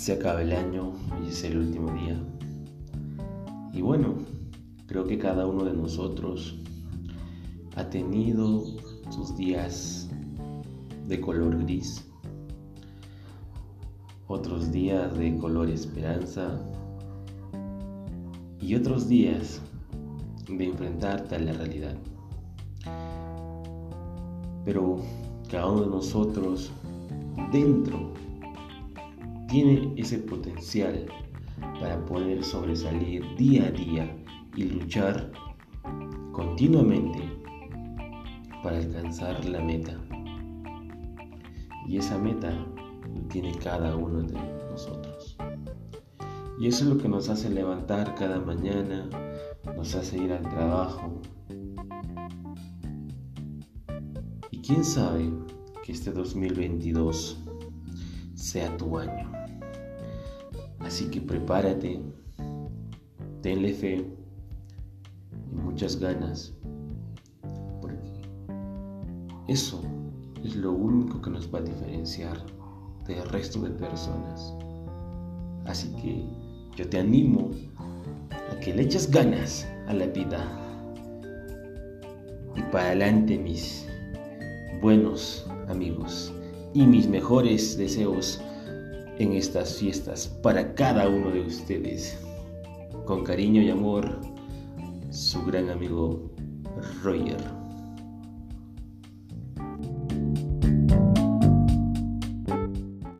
se acaba el año y es el último día. Y bueno, creo que cada uno de nosotros ha tenido sus días de color gris, otros días de color esperanza y otros días de enfrentarte a la realidad. Pero cada uno de nosotros dentro tiene ese potencial para poder sobresalir día a día y luchar continuamente para alcanzar la meta. Y esa meta tiene cada uno de nosotros. Y eso es lo que nos hace levantar cada mañana, nos hace ir al trabajo. Y quién sabe que este 2022 sea tu año. Así que prepárate, tenle fe y muchas ganas, porque eso es lo único que nos va a diferenciar del resto de personas. Así que yo te animo a que le eches ganas a la vida. Y para adelante mis buenos amigos y mis mejores deseos en estas fiestas para cada uno de ustedes. Con cariño y amor, su gran amigo Roger.